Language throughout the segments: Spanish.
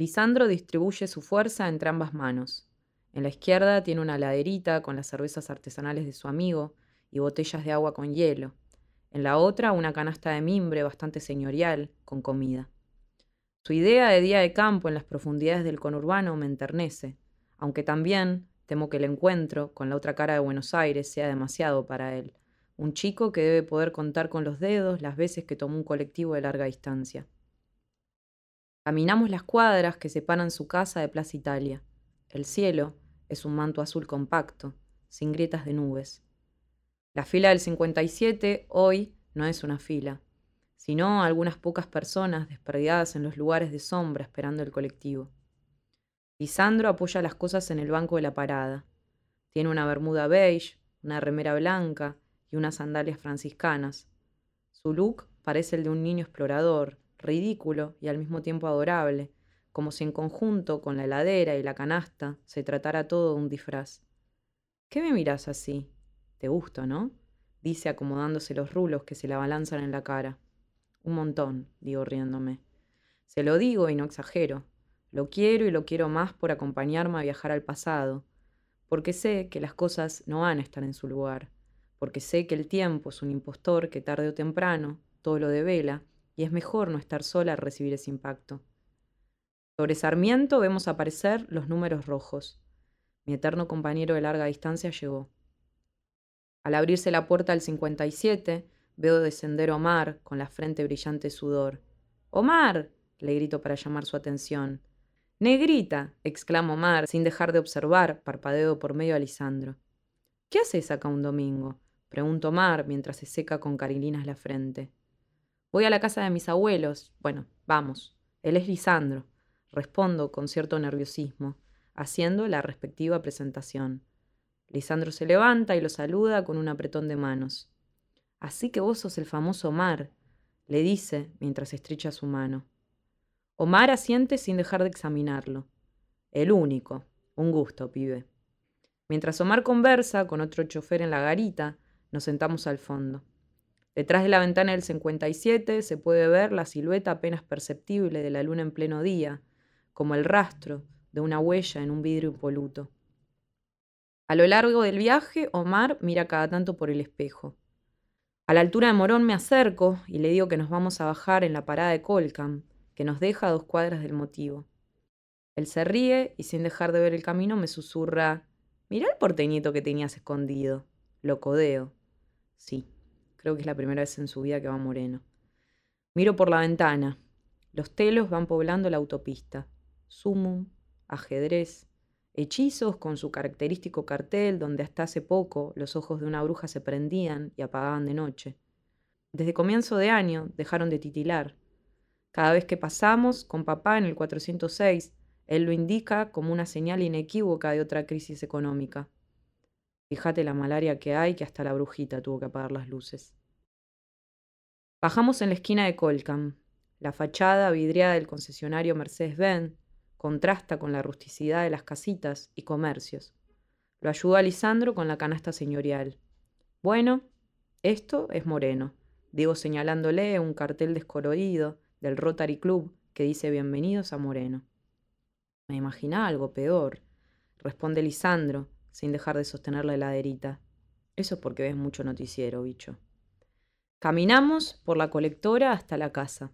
Lisandro distribuye su fuerza entre ambas manos. En la izquierda tiene una laderita con las cervezas artesanales de su amigo y botellas de agua con hielo. En la otra una canasta de mimbre bastante señorial, con comida. Su idea de día de campo en las profundidades del conurbano me enternece, aunque también temo que el encuentro con la otra cara de Buenos Aires sea demasiado para él, un chico que debe poder contar con los dedos las veces que tomó un colectivo de larga distancia. Caminamos las cuadras que separan su casa de Plaza Italia. El cielo es un manto azul compacto, sin grietas de nubes. La fila del 57 hoy no es una fila, sino algunas pocas personas desperdiadas en los lugares de sombra esperando el colectivo. Lisandro apoya las cosas en el banco de la parada. Tiene una bermuda beige, una remera blanca y unas sandalias franciscanas. Su look parece el de un niño explorador, ridículo y al mismo tiempo adorable, como si en conjunto con la heladera y la canasta se tratara todo de un disfraz. ¿Qué me miras así? Te gusto, ¿no? dice acomodándose los rulos que se le abalanzan en la cara. Un montón, digo riéndome. Se lo digo y no exagero. Lo quiero y lo quiero más por acompañarme a viajar al pasado, porque sé que las cosas no van a estar en su lugar, porque sé que el tiempo es un impostor que tarde o temprano todo lo devela y es mejor no estar sola al recibir ese impacto. Sobre Sarmiento vemos aparecer los números rojos. Mi eterno compañero de larga distancia llegó. Al abrirse la puerta al 57, veo descender Omar con la frente brillante sudor. ¡Omar! le grito para llamar su atención. Negrita, exclama Omar, sin dejar de observar, parpadeo por medio a Lisandro. ¿Qué haces acá un domingo? pregunto Omar mientras se seca con carilinas la frente. Voy a la casa de mis abuelos. Bueno, vamos. Él es Lisandro. Respondo con cierto nerviosismo, haciendo la respectiva presentación. Lisandro se levanta y lo saluda con un apretón de manos. Así que vos sos el famoso Omar, le dice mientras estrecha su mano. Omar asiente sin dejar de examinarlo. El único. Un gusto, pibe. Mientras Omar conversa con otro chofer en la garita, nos sentamos al fondo. Detrás de la ventana del 57 se puede ver la silueta apenas perceptible de la luna en pleno día, como el rastro de una huella en un vidrio impoluto. A lo largo del viaje, Omar mira cada tanto por el espejo. A la altura de Morón me acerco y le digo que nos vamos a bajar en la parada de Colcam, que nos deja a dos cuadras del motivo. Él se ríe y sin dejar de ver el camino me susurra, mirá el porteñito que tenías escondido. Lo codeo. Sí, creo que es la primera vez en su vida que va moreno. Miro por la ventana. Los telos van poblando la autopista. Sumum, ajedrez, hechizos con su característico cartel donde hasta hace poco los ojos de una bruja se prendían y apagaban de noche. Desde comienzo de año dejaron de titilar. Cada vez que pasamos con papá en el 406, él lo indica como una señal inequívoca de otra crisis económica. Fíjate la malaria que hay que hasta la brujita tuvo que apagar las luces. Bajamos en la esquina de Colcam. La fachada vidriada del concesionario Mercedes-Benz contrasta con la rusticidad de las casitas y comercios. Lo ayuda a Lisandro con la canasta señorial. Bueno, esto es Moreno, digo señalándole un cartel descolorido del Rotary Club que dice Bienvenidos a Moreno. Me imagina algo peor, responde Lisandro, sin dejar de sostener la heladerita. Eso es porque ves mucho noticiero, bicho. Caminamos por la colectora hasta la casa.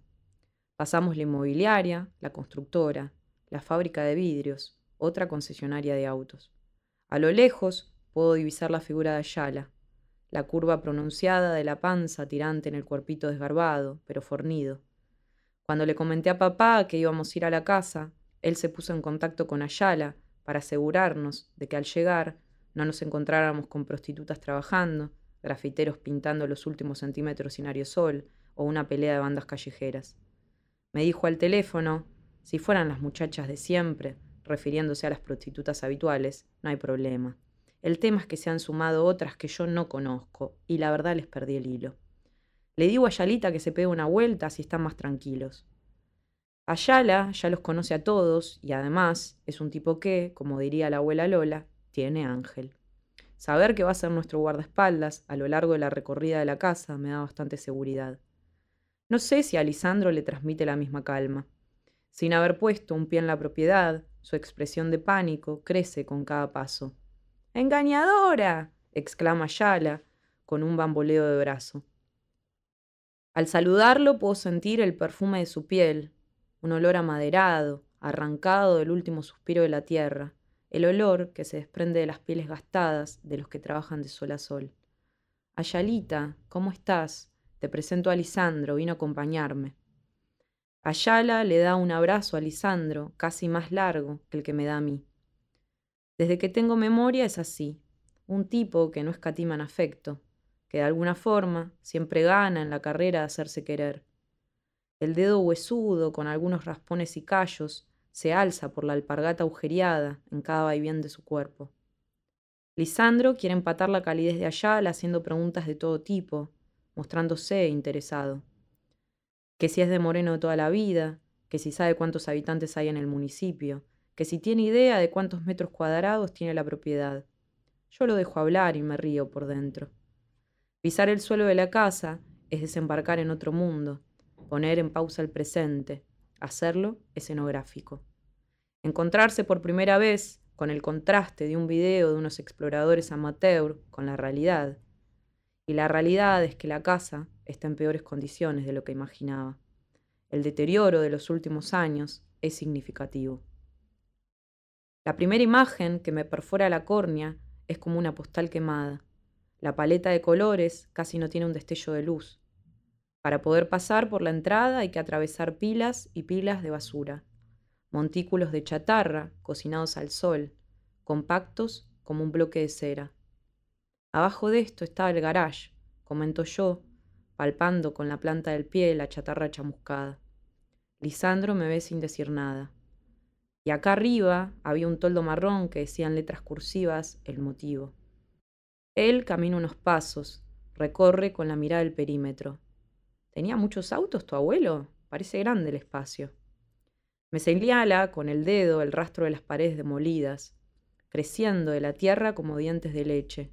Pasamos la inmobiliaria, la constructora, la fábrica de vidrios, otra concesionaria de autos. A lo lejos puedo divisar la figura de Ayala, la curva pronunciada de la panza tirante en el cuerpito desgarbado, pero fornido. Cuando le comenté a papá que íbamos a ir a la casa, él se puso en contacto con Ayala para asegurarnos de que al llegar no nos encontráramos con prostitutas trabajando, grafiteros pintando los últimos centímetros sin aerosol o una pelea de bandas callejeras. Me dijo al teléfono si fueran las muchachas de siempre, refiriéndose a las prostitutas habituales, no hay problema. El tema es que se han sumado otras que yo no conozco, y la verdad les perdí el hilo. Le digo a Yalita que se pegue una vuelta si están más tranquilos. Ayala ya los conoce a todos y además es un tipo que, como diría la abuela Lola, tiene ángel. Saber que va a ser nuestro guardaespaldas a lo largo de la recorrida de la casa me da bastante seguridad. No sé si a le transmite la misma calma. Sin haber puesto un pie en la propiedad, su expresión de pánico crece con cada paso. ¡Engañadora! exclama Yala, con un bamboleo de brazo. Al saludarlo puedo sentir el perfume de su piel, un olor amaderado, arrancado del último suspiro de la tierra, el olor que se desprende de las pieles gastadas de los que trabajan de sol a sol. Ayalita, ¿cómo estás? Te presento a Lisandro, vino a acompañarme. Ayala le da un abrazo a Lisandro, casi más largo que el que me da a mí. Desde que tengo memoria es así, un tipo que no escatima en afecto, que de alguna forma siempre gana en la carrera de hacerse querer. El dedo huesudo, con algunos raspones y callos, se alza por la alpargata agujereada en cada vaivén de su cuerpo. Lisandro quiere empatar la calidez de Ayala haciendo preguntas de todo tipo, mostrándose interesado. Que si es de Moreno toda la vida, que si sabe cuántos habitantes hay en el municipio, que si tiene idea de cuántos metros cuadrados tiene la propiedad. Yo lo dejo hablar y me río por dentro. Pisar el suelo de la casa es desembarcar en otro mundo, poner en pausa el presente, hacerlo escenográfico. Encontrarse por primera vez con el contraste de un video de unos exploradores amateur con la realidad. Y la realidad es que la casa está en peores condiciones de lo que imaginaba. El deterioro de los últimos años es significativo. La primera imagen que me perfora la córnea es como una postal quemada. La paleta de colores casi no tiene un destello de luz. Para poder pasar por la entrada hay que atravesar pilas y pilas de basura, montículos de chatarra cocinados al sol, compactos como un bloque de cera. Abajo de esto estaba el garage, comento yo, palpando con la planta del pie la chatarra chamuscada. Lisandro me ve sin decir nada. Y acá arriba había un toldo marrón que decía en letras cursivas el motivo. Él camina unos pasos, recorre con la mirada el perímetro. ¿Tenía muchos autos tu abuelo? Parece grande el espacio. Me señala con el dedo el rastro de las paredes demolidas, creciendo de la tierra como dientes de leche.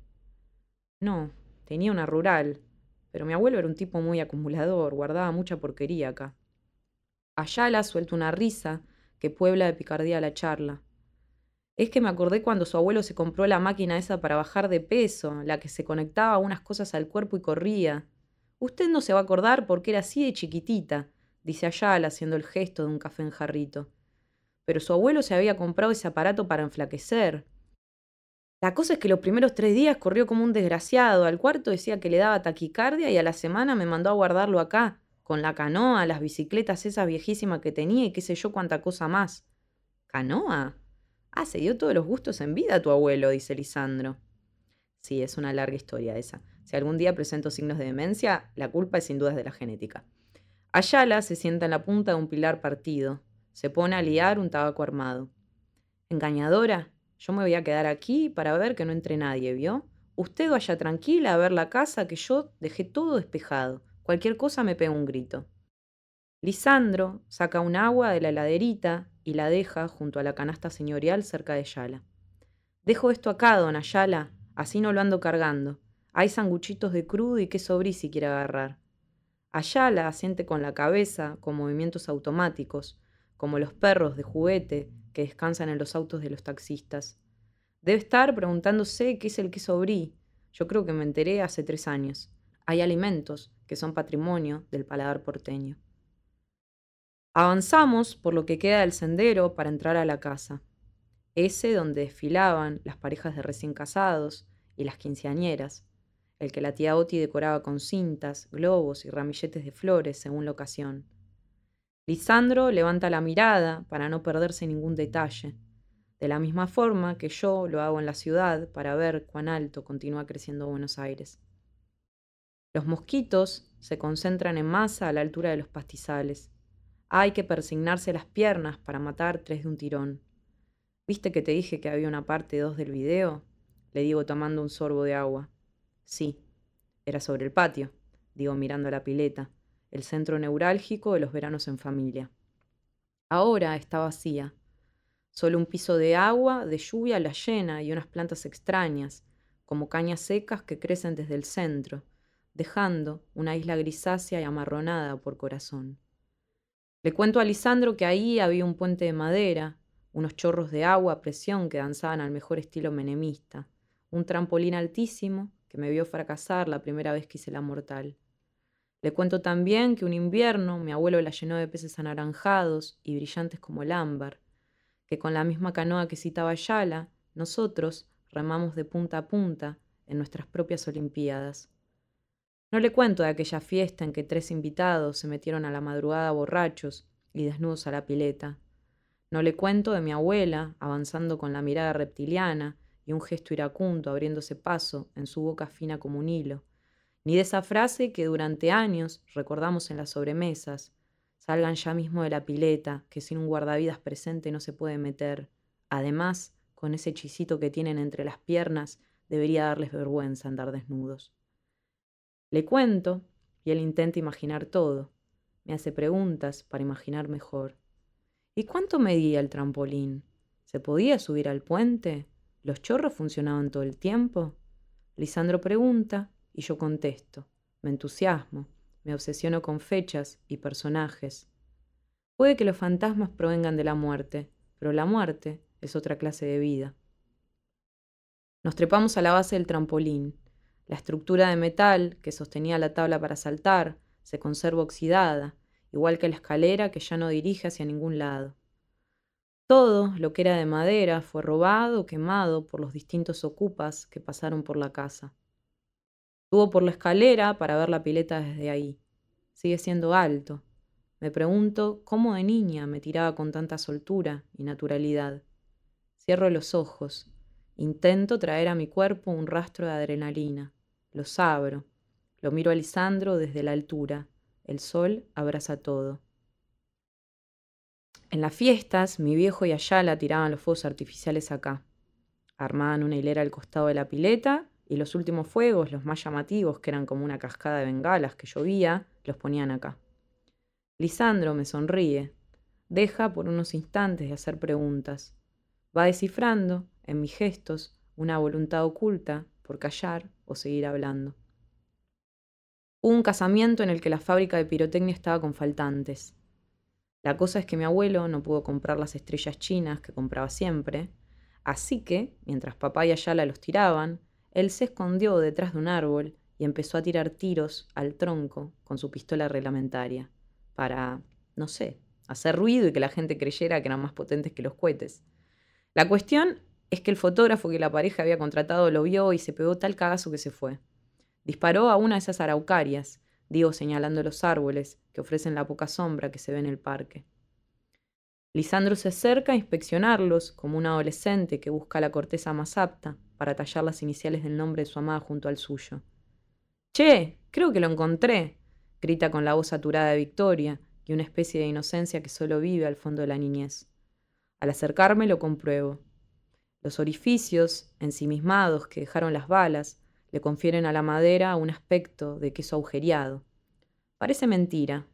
No, tenía una rural, pero mi abuelo era un tipo muy acumulador, guardaba mucha porquería acá. Ayala suelta una risa que puebla de picardía la charla. Es que me acordé cuando su abuelo se compró la máquina esa para bajar de peso, la que se conectaba unas cosas al cuerpo y corría. Usted no se va a acordar porque era así de chiquitita, dice Ayala haciendo el gesto de un café en jarrito. Pero su abuelo se había comprado ese aparato para enflaquecer. La cosa es que los primeros tres días corrió como un desgraciado, al cuarto decía que le daba taquicardia y a la semana me mandó a guardarlo acá, con la canoa, las bicicletas esas viejísimas que tenía y qué sé yo cuánta cosa más. ¿Canoa? Ah, se dio todos los gustos en vida tu abuelo, dice Lisandro. Sí, es una larga historia esa. Si algún día presento signos de demencia, la culpa es sin dudas de la genética. Ayala se sienta en la punta de un pilar partido. Se pone a liar un tabaco armado. Engañadora, yo me voy a quedar aquí para ver que no entre nadie, ¿vio? Usted vaya tranquila a ver la casa que yo dejé todo despejado. Cualquier cosa me pega un grito. Lisandro saca un agua de la heladerita y la deja junto a la canasta señorial cerca de Yala. Dejo esto acá, don Ayala, así no lo ando cargando. Hay sanguchitos de crudo y queso brie si quiere agarrar. Ayala asiente con la cabeza, con movimientos automáticos, como los perros de juguete que descansan en los autos de los taxistas. Debe estar preguntándose qué es el queso brie. Yo creo que me enteré hace tres años. Hay alimentos que son patrimonio del paladar porteño. Avanzamos por lo que queda del sendero para entrar a la casa, ese donde desfilaban las parejas de recién casados y las quinceañeras, el que la tía Oti decoraba con cintas, globos y ramilletes de flores según la ocasión. Lisandro levanta la mirada para no perderse ningún detalle, de la misma forma que yo lo hago en la ciudad para ver cuán alto continúa creciendo Buenos Aires. Los mosquitos se concentran en masa a la altura de los pastizales. Hay que persignarse las piernas para matar tres de un tirón. ¿Viste que te dije que había una parte dos del video? Le digo tomando un sorbo de agua. Sí, era sobre el patio, digo mirando la pileta, el centro neurálgico de los veranos en familia. Ahora está vacía. Solo un piso de agua, de lluvia la llena y unas plantas extrañas, como cañas secas que crecen desde el centro, dejando una isla grisácea y amarronada por corazón. Le cuento a Lisandro que ahí había un puente de madera, unos chorros de agua a presión que danzaban al mejor estilo menemista, un trampolín altísimo que me vio fracasar la primera vez que hice la mortal. Le cuento también que un invierno mi abuelo la llenó de peces anaranjados y brillantes como el ámbar, que con la misma canoa que citaba Yala, nosotros remamos de punta a punta en nuestras propias Olimpiadas. No le cuento de aquella fiesta en que tres invitados se metieron a la madrugada borrachos y desnudos a la pileta. No le cuento de mi abuela avanzando con la mirada reptiliana y un gesto iracundo abriéndose paso en su boca fina como un hilo ni de esa frase que durante años recordamos en las sobremesas. Salgan ya mismo de la pileta, que sin un guardavidas presente no se puede meter. Además, con ese hechicito que tienen entre las piernas, debería darles vergüenza andar desnudos. Le cuento y él intenta imaginar todo. Me hace preguntas para imaginar mejor. ¿Y cuánto medía el trampolín? ¿Se podía subir al puente? ¿Los chorros funcionaban todo el tiempo? Lisandro pregunta y yo contesto, me entusiasmo, me obsesiono con fechas y personajes. Puede que los fantasmas provengan de la muerte, pero la muerte es otra clase de vida. Nos trepamos a la base del trampolín. La estructura de metal que sostenía la tabla para saltar se conserva oxidada, igual que la escalera que ya no dirige hacia ningún lado. Todo lo que era de madera fue robado o quemado por los distintos ocupas que pasaron por la casa. Subo por la escalera para ver la pileta desde ahí. Sigue siendo alto. Me pregunto cómo de niña me tiraba con tanta soltura y naturalidad. Cierro los ojos. Intento traer a mi cuerpo un rastro de adrenalina. Los abro. Lo miro a Lisandro desde la altura. El sol abraza todo. En las fiestas, mi viejo y Ayala tiraban los fuegos artificiales acá. Armaban una hilera al costado de la pileta y los últimos fuegos, los más llamativos, que eran como una cascada de bengalas que llovía, los ponían acá. Lisandro me sonríe, deja por unos instantes de hacer preguntas, va descifrando, en mis gestos, una voluntad oculta por callar o seguir hablando. Hubo un casamiento en el que la fábrica de pirotecnia estaba con faltantes. La cosa es que mi abuelo no pudo comprar las estrellas chinas que compraba siempre, así que, mientras papá y Ayala los tiraban, él se escondió detrás de un árbol y empezó a tirar tiros al tronco con su pistola reglamentaria, para, no sé, hacer ruido y que la gente creyera que eran más potentes que los cohetes. La cuestión es que el fotógrafo que la pareja había contratado lo vio y se pegó tal cagazo que se fue. Disparó a una de esas araucarias, digo señalando los árboles que ofrecen la poca sombra que se ve en el parque. Lisandro se acerca a inspeccionarlos como un adolescente que busca la corteza más apta para tallar las iniciales del nombre de su amada junto al suyo. Che, creo que lo encontré, grita con la voz saturada de victoria y una especie de inocencia que solo vive al fondo de la niñez. Al acercarme lo compruebo. Los orificios, ensimismados que dejaron las balas, le confieren a la madera un aspecto de queso agujereado. Parece mentira,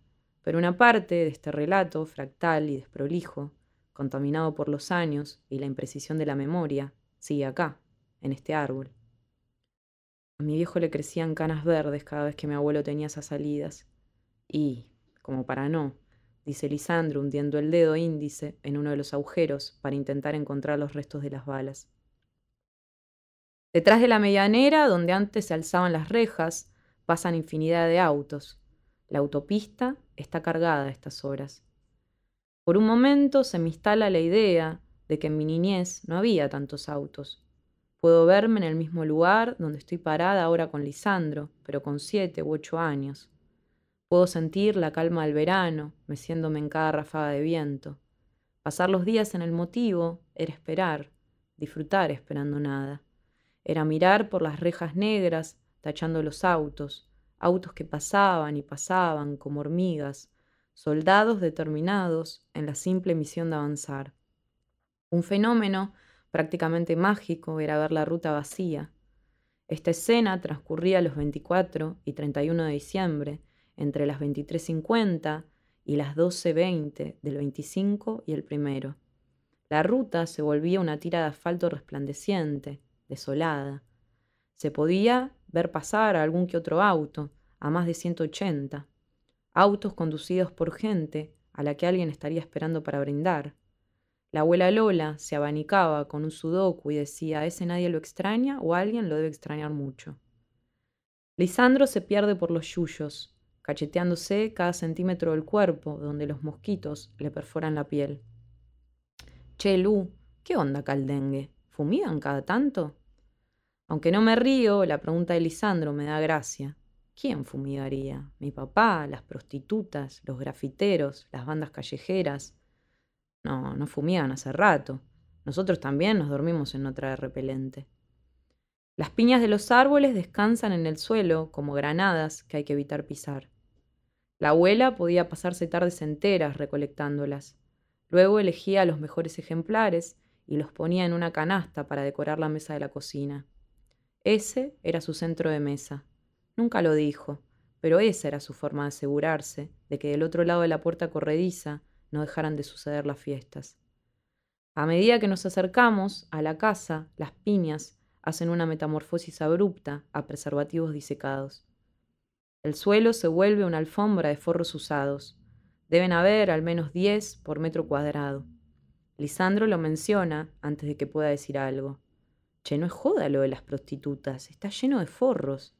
pero una parte de este relato, fractal y desprolijo, contaminado por los años y la imprecisión de la memoria, sigue acá, en este árbol. A mi viejo le crecían canas verdes cada vez que mi abuelo tenía esas salidas. Y, como para no, dice Lisandro hundiendo el dedo índice en uno de los agujeros para intentar encontrar los restos de las balas. Detrás de la medianera, donde antes se alzaban las rejas, pasan infinidad de autos. La autopista está cargada a estas horas. Por un momento se me instala la idea de que en mi niñez no había tantos autos. Puedo verme en el mismo lugar donde estoy parada ahora con Lisandro, pero con siete u ocho años. Puedo sentir la calma del verano, meciéndome en cada ráfaga de viento. Pasar los días en el motivo era esperar, disfrutar esperando nada. Era mirar por las rejas negras, tachando los autos, autos que pasaban y pasaban como hormigas, soldados determinados en la simple misión de avanzar. Un fenómeno prácticamente mágico era ver la ruta vacía. Esta escena transcurría los 24 y 31 de diciembre, entre las 23.50 y las 12.20 del 25 y el primero. La ruta se volvía una tira de asfalto resplandeciente, desolada. Se podía ver pasar a algún que otro auto, a más de 180. Autos conducidos por gente a la que alguien estaría esperando para brindar. La abuela Lola se abanicaba con un sudoku y decía, ese nadie lo extraña o alguien lo debe extrañar mucho. Lisandro se pierde por los yuyos, cacheteándose cada centímetro del cuerpo donde los mosquitos le perforan la piel. Che, Lu, ¿qué onda caldengue? ¿Fumigan cada tanto? Aunque no me río, la pregunta de Lisandro me da gracia. ¿Quién fumigaría? ¿Mi papá? ¿Las prostitutas? ¿Los grafiteros? ¿Las bandas callejeras? No, no fumigan hace rato. Nosotros también nos dormimos en otra repelente. Las piñas de los árboles descansan en el suelo como granadas que hay que evitar pisar. La abuela podía pasarse tardes enteras recolectándolas. Luego elegía los mejores ejemplares y los ponía en una canasta para decorar la mesa de la cocina. Ese era su centro de mesa. Nunca lo dijo, pero esa era su forma de asegurarse de que del otro lado de la puerta corrediza no dejaran de suceder las fiestas. A medida que nos acercamos a la casa, las piñas hacen una metamorfosis abrupta a preservativos disecados. El suelo se vuelve una alfombra de forros usados. Deben haber al menos diez por metro cuadrado. Lisandro lo menciona antes de que pueda decir algo. No es joda lo de las prostitutas, está lleno de forros.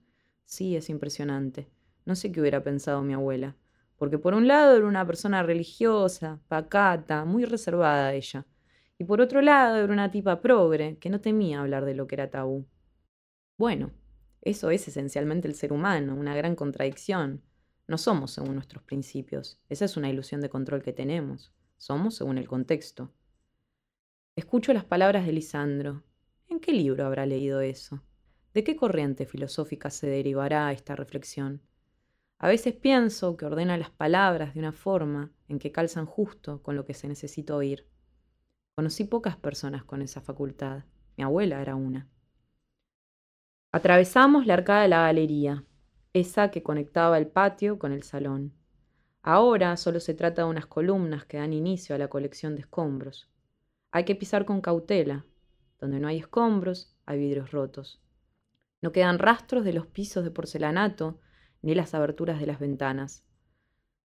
Sí, es impresionante. No sé qué hubiera pensado mi abuela porque por un lado era una persona religiosa, pacata, muy reservada ella, y por otro lado era una tipa progre, que no temía hablar de lo que era tabú. Bueno, eso es esencialmente el ser humano, una gran contradicción. No somos según nuestros principios, esa es una ilusión de control que tenemos, somos según el contexto. Escucho las palabras de Lisandro. ¿En qué libro habrá leído eso? ¿De qué corriente filosófica se derivará esta reflexión? A veces pienso que ordena las palabras de una forma en que calzan justo con lo que se necesita oír. Conocí pocas personas con esa facultad. Mi abuela era una. Atravesamos la arcada de la galería, esa que conectaba el patio con el salón. Ahora solo se trata de unas columnas que dan inicio a la colección de escombros. Hay que pisar con cautela. Donde no hay escombros, hay vidrios rotos. No quedan rastros de los pisos de porcelanato ni las aberturas de las ventanas.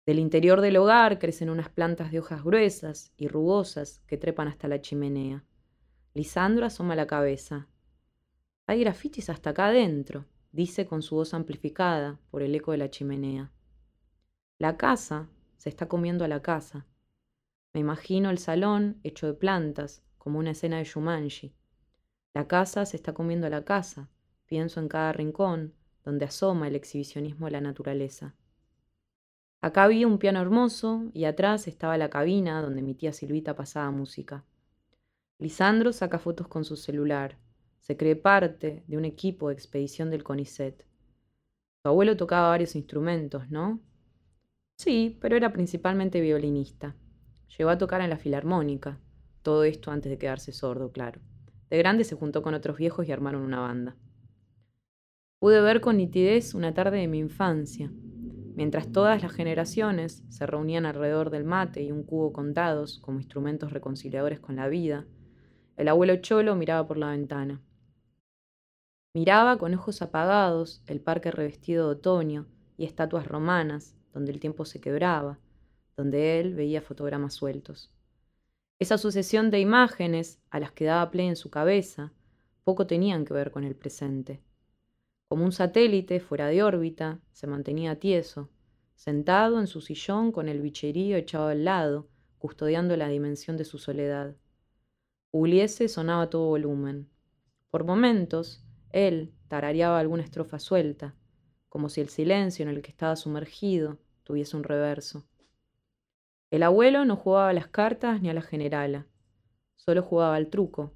Del interior del hogar crecen unas plantas de hojas gruesas y rugosas que trepan hasta la chimenea. Lisandro asoma la cabeza. Hay grafitis hasta acá adentro, dice con su voz amplificada por el eco de la chimenea. La casa se está comiendo a la casa. Me imagino el salón hecho de plantas, como una escena de Shumanji. La casa se está comiendo a la casa. Pienso en cada rincón, donde asoma el exhibicionismo de la naturaleza. Acá había un piano hermoso y atrás estaba la cabina donde mi tía Silvita pasaba música. Lisandro saca fotos con su celular. Se cree parte de un equipo de expedición del CONICET. Su abuelo tocaba varios instrumentos, ¿no? Sí, pero era principalmente violinista. Llegó a tocar en la filarmónica. Todo esto antes de quedarse sordo, claro. De grande se juntó con otros viejos y armaron una banda. Pude ver con nitidez una tarde de mi infancia, mientras todas las generaciones se reunían alrededor del mate y un cubo con dados como instrumentos reconciliadores con la vida, el abuelo Cholo miraba por la ventana. Miraba con ojos apagados el parque revestido de otoño y estatuas romanas donde el tiempo se quebraba, donde él veía fotogramas sueltos. Esa sucesión de imágenes a las que daba play en su cabeza poco tenían que ver con el presente. Como un satélite fuera de órbita, se mantenía tieso, sentado en su sillón con el bicherío echado al lado, custodiando la dimensión de su soledad. Pugliese sonaba a todo volumen. Por momentos, él tarareaba alguna estrofa suelta, como si el silencio en el que estaba sumergido tuviese un reverso. El abuelo no jugaba a las cartas ni a la generala, solo jugaba al truco,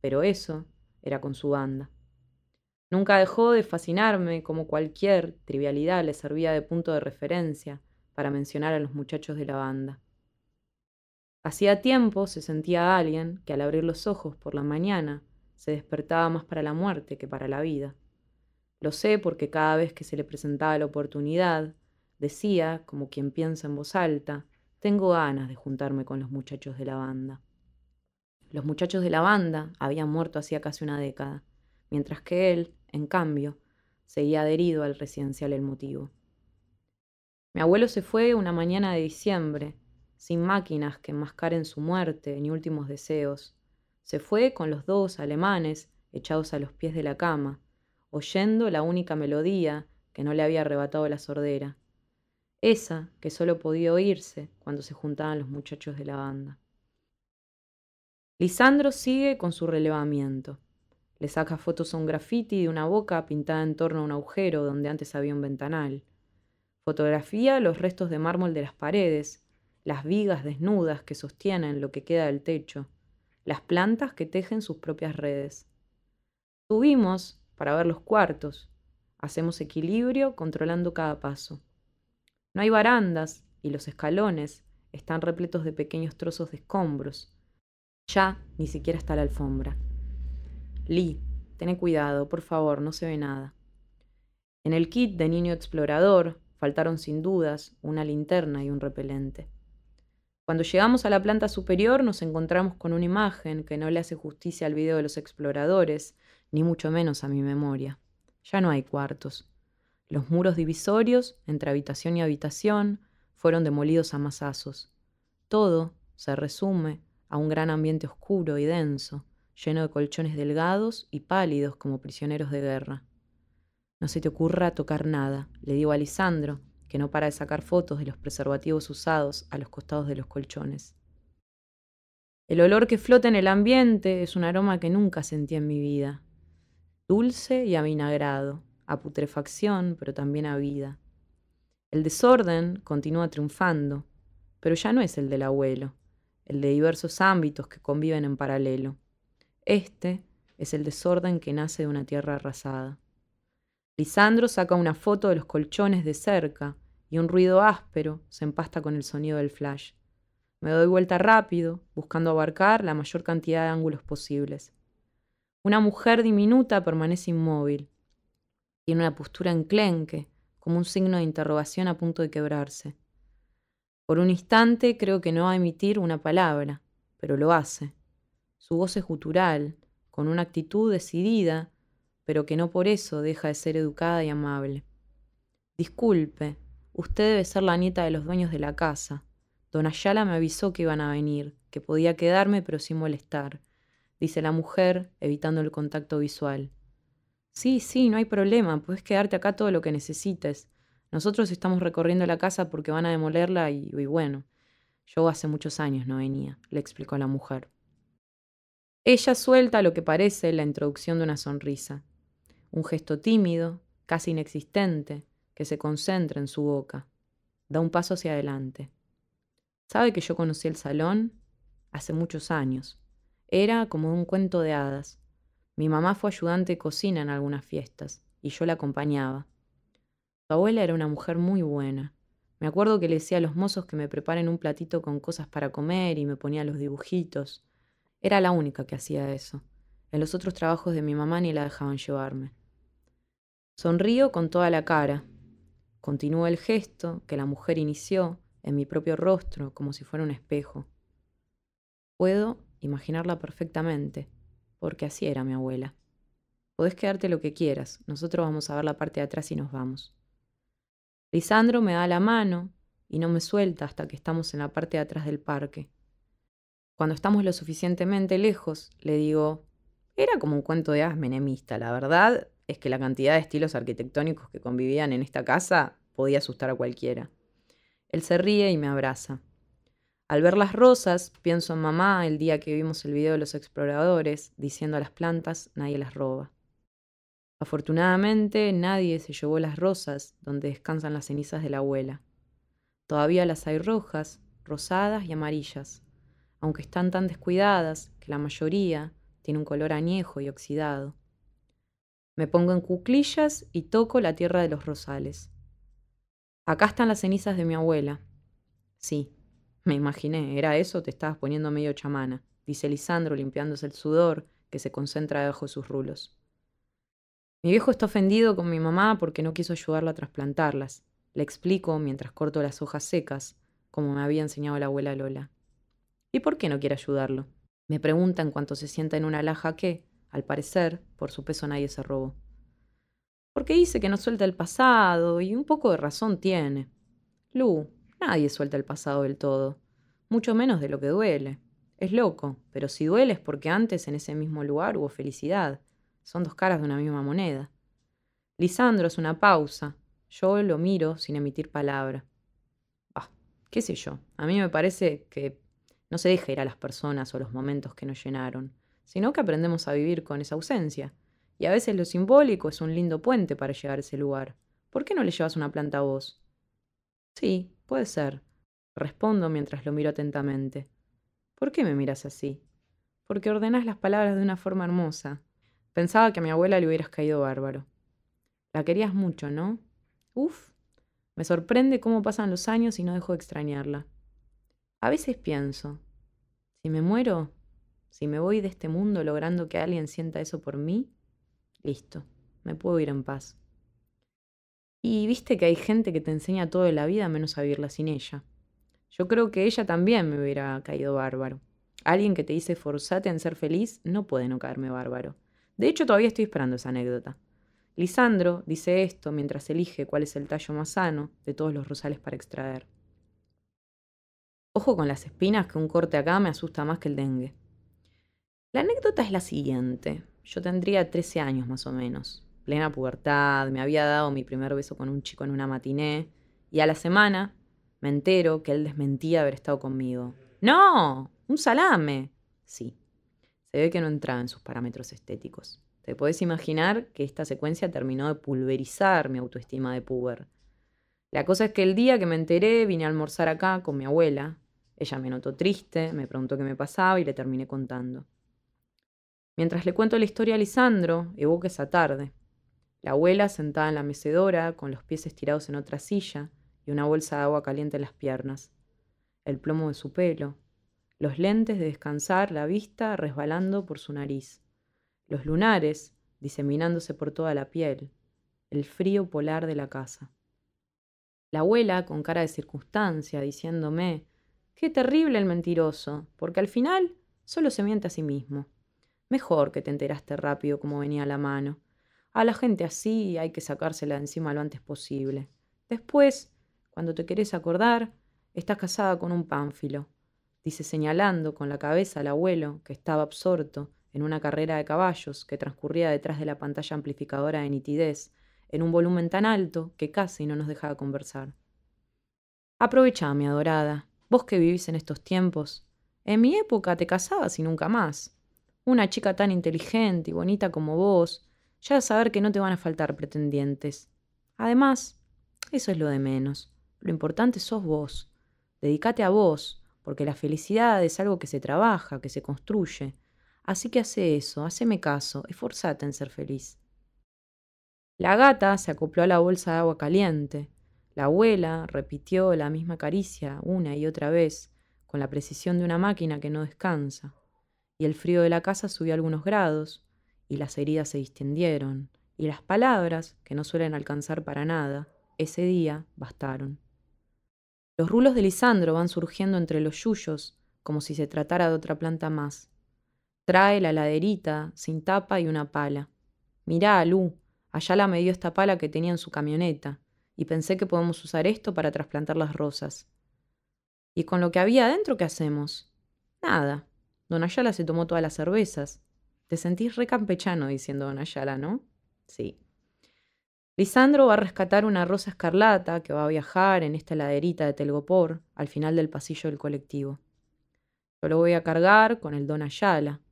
pero eso era con su banda. Nunca dejó de fascinarme como cualquier trivialidad le servía de punto de referencia para mencionar a los muchachos de la banda. Hacía tiempo se sentía alguien que al abrir los ojos por la mañana se despertaba más para la muerte que para la vida. Lo sé porque cada vez que se le presentaba la oportunidad, decía, como quien piensa en voz alta, tengo ganas de juntarme con los muchachos de la banda. Los muchachos de la banda habían muerto hacía casi una década, mientras que él en cambio, seguía adherido al residencial El Motivo. Mi abuelo se fue una mañana de diciembre, sin máquinas que enmascaren su muerte ni últimos deseos. Se fue con los dos alemanes echados a los pies de la cama, oyendo la única melodía que no le había arrebatado la sordera, esa que solo podía oírse cuando se juntaban los muchachos de la banda. Lisandro sigue con su relevamiento. Le saca fotos a un graffiti de una boca pintada en torno a un agujero donde antes había un ventanal. Fotografía los restos de mármol de las paredes, las vigas desnudas que sostienen lo que queda del techo, las plantas que tejen sus propias redes. Subimos para ver los cuartos. Hacemos equilibrio controlando cada paso. No hay barandas y los escalones están repletos de pequeños trozos de escombros. Ya ni siquiera está la alfombra. Lee, ten cuidado, por favor, no se ve nada. En el kit de niño explorador faltaron sin dudas una linterna y un repelente. Cuando llegamos a la planta superior nos encontramos con una imagen que no le hace justicia al video de los exploradores, ni mucho menos a mi memoria. Ya no hay cuartos. Los muros divisorios, entre habitación y habitación, fueron demolidos a masazos. Todo se resume a un gran ambiente oscuro y denso, lleno de colchones delgados y pálidos como prisioneros de guerra. No se te ocurra tocar nada, le digo a Lisandro, que no para de sacar fotos de los preservativos usados a los costados de los colchones. El olor que flota en el ambiente es un aroma que nunca sentí en mi vida. Dulce y avinagrado, a putrefacción, pero también a vida. El desorden continúa triunfando, pero ya no es el del abuelo, el de diversos ámbitos que conviven en paralelo. Este es el desorden que nace de una tierra arrasada. Lisandro saca una foto de los colchones de cerca y un ruido áspero se empasta con el sonido del flash. Me doy vuelta rápido, buscando abarcar la mayor cantidad de ángulos posibles. Una mujer diminuta permanece inmóvil. Tiene una postura enclenque, como un signo de interrogación a punto de quebrarse. Por un instante creo que no va a emitir una palabra, pero lo hace. Su voz es gutural, con una actitud decidida pero que no por eso deja de ser educada y amable. Disculpe, usted debe ser la nieta de los dueños de la casa. Don Ayala me avisó que iban a venir, que podía quedarme pero sin molestar, dice la mujer, evitando el contacto visual. Sí, sí, no hay problema, puedes quedarte acá todo lo que necesites. Nosotros estamos recorriendo la casa porque van a demolerla y, bueno, yo hace muchos años no venía, le explicó la mujer. Ella suelta lo que parece la introducción de una sonrisa un gesto tímido, casi inexistente, que se concentra en su boca. Da un paso hacia adelante. ¿Sabe que yo conocí el salón? Hace muchos años. Era como un cuento de hadas. Mi mamá fue ayudante de cocina en algunas fiestas, y yo la acompañaba. Su abuela era una mujer muy buena. Me acuerdo que le decía a los mozos que me preparen un platito con cosas para comer y me ponía los dibujitos. Era la única que hacía eso. En los otros trabajos de mi mamá ni la dejaban llevarme. Sonrío con toda la cara. Continúo el gesto que la mujer inició en mi propio rostro como si fuera un espejo. Puedo imaginarla perfectamente, porque así era mi abuela. Podés quedarte lo que quieras, nosotros vamos a ver la parte de atrás y nos vamos. Lisandro me da la mano y no me suelta hasta que estamos en la parte de atrás del parque. Cuando estamos lo suficientemente lejos, le digo, era como un cuento de hadas menemista, la verdad, es que la cantidad de estilos arquitectónicos que convivían en esta casa podía asustar a cualquiera. Él se ríe y me abraza. Al ver las rosas, pienso en mamá el día que vimos el video de los exploradores, diciendo a las plantas, nadie las roba. Afortunadamente, nadie se llevó las rosas donde descansan las cenizas de la abuela. Todavía las hay rojas, rosadas y amarillas, aunque están tan descuidadas que la mayoría tiene un color añejo y oxidado. Me pongo en cuclillas y toco la tierra de los rosales. Acá están las cenizas de mi abuela. Sí, me imaginé, era eso, te estabas poniendo medio chamana, dice Lisandro limpiándose el sudor que se concentra debajo de sus rulos. Mi viejo está ofendido con mi mamá porque no quiso ayudarla a trasplantarlas. Le explico mientras corto las hojas secas, como me había enseñado la abuela Lola. ¿Y por qué no quiere ayudarlo? Me pregunta en cuanto se sienta en una laja que, al parecer, por su peso nadie se robó. Porque dice que no suelta el pasado, y un poco de razón tiene. Lu, nadie suelta el pasado del todo. mucho menos de lo que duele. Es loco, pero si duele es porque antes en ese mismo lugar hubo felicidad. Son dos caras de una misma moneda. Lisandro es una pausa. Yo lo miro sin emitir palabra. Bah, qué sé yo. A mí me parece que no se deja ir a las personas o los momentos que nos llenaron, sino que aprendemos a vivir con esa ausencia. Y a veces lo simbólico es un lindo puente para llegar a ese lugar. ¿Por qué no le llevas una planta a vos? Sí, puede ser. Respondo mientras lo miro atentamente. ¿Por qué me miras así? Porque ordenás las palabras de una forma hermosa. Pensaba que a mi abuela le hubieras caído bárbaro. La querías mucho, ¿no? Uf, me sorprende cómo pasan los años y no dejo de extrañarla. A veces pienso, si me muero, si me voy de este mundo logrando que alguien sienta eso por mí, listo, me puedo ir en paz. Y viste que hay gente que te enseña todo de la vida menos a vivirla sin ella. Yo creo que ella también me hubiera caído bárbaro. Alguien que te dice forzate en ser feliz no puede no caerme bárbaro. De hecho, todavía estoy esperando esa anécdota. Lisandro dice esto mientras elige cuál es el tallo más sano de todos los rosales para extraer. Ojo con las espinas, que un corte acá me asusta más que el dengue. La anécdota es la siguiente. Yo tendría 13 años más o menos plena pubertad, me había dado mi primer beso con un chico en una matiné, y a la semana me entero que él desmentía haber estado conmigo. ¡No! ¡Un salame! Sí, se ve que no entraba en sus parámetros estéticos. Te podés imaginar que esta secuencia terminó de pulverizar mi autoestima de puber. La cosa es que el día que me enteré vine a almorzar acá con mi abuela. Ella me notó triste, me preguntó qué me pasaba y le terminé contando. Mientras le cuento la historia a Lisandro, evoca esa tarde. La abuela sentada en la mecedora, con los pies estirados en otra silla y una bolsa de agua caliente en las piernas. El plomo de su pelo. Los lentes de descansar la vista resbalando por su nariz. Los lunares diseminándose por toda la piel. El frío polar de la casa. La abuela, con cara de circunstancia, diciéndome, qué terrible el mentiroso, porque al final solo se miente a sí mismo. Mejor que te enteraste rápido como venía la mano. A la gente así hay que sacársela de encima lo antes posible. Después, cuando te querés acordar, estás casada con un pánfilo, dice señalando con la cabeza al abuelo, que estaba absorto en una carrera de caballos que transcurría detrás de la pantalla amplificadora de nitidez, en un volumen tan alto que casi no nos dejaba conversar. Aprovecha, mi adorada, vos que vivís en estos tiempos. En mi época te casabas y nunca más. Una chica tan inteligente y bonita como vos, ya a saber que no te van a faltar pretendientes. Además, eso es lo de menos. Lo importante sos vos. Dedícate a vos, porque la felicidad es algo que se trabaja, que se construye. Así que hace eso, haceme caso, esforzate en ser feliz. La gata se acopló a la bolsa de agua caliente. La abuela repitió la misma caricia una y otra vez, con la precisión de una máquina que no descansa. Y el frío de la casa subió algunos grados, y las heridas se distendieron, y las palabras, que no suelen alcanzar para nada, ese día bastaron. Los rulos de Lisandro van surgiendo entre los yuyos, como si se tratara de otra planta más. Trae la laderita, sin tapa y una pala. Mirá, Lu, allá la me dio esta pala que tenía en su camioneta, y pensé que podemos usar esto para trasplantar las rosas. ¿Y con lo que había adentro qué hacemos? Nada. Don Ayala se tomó todas las cervezas. Te sentís re campechano diciendo Don Ayala, ¿no? Sí. Lisandro va a rescatar una rosa escarlata que va a viajar en esta laderita de Telgopor al final del pasillo del colectivo. Yo lo voy a cargar con el Don Ayala.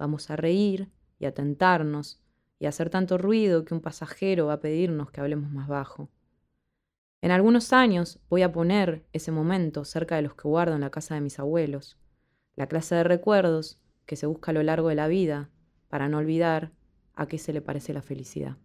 Vamos a reír y a tentarnos y a hacer tanto ruido que un pasajero va a pedirnos que hablemos más bajo. En algunos años voy a poner ese momento cerca de los que guardo en la casa de mis abuelos, la clase de recuerdos que se busca a lo largo de la vida para no olvidar a qué se le parece la felicidad.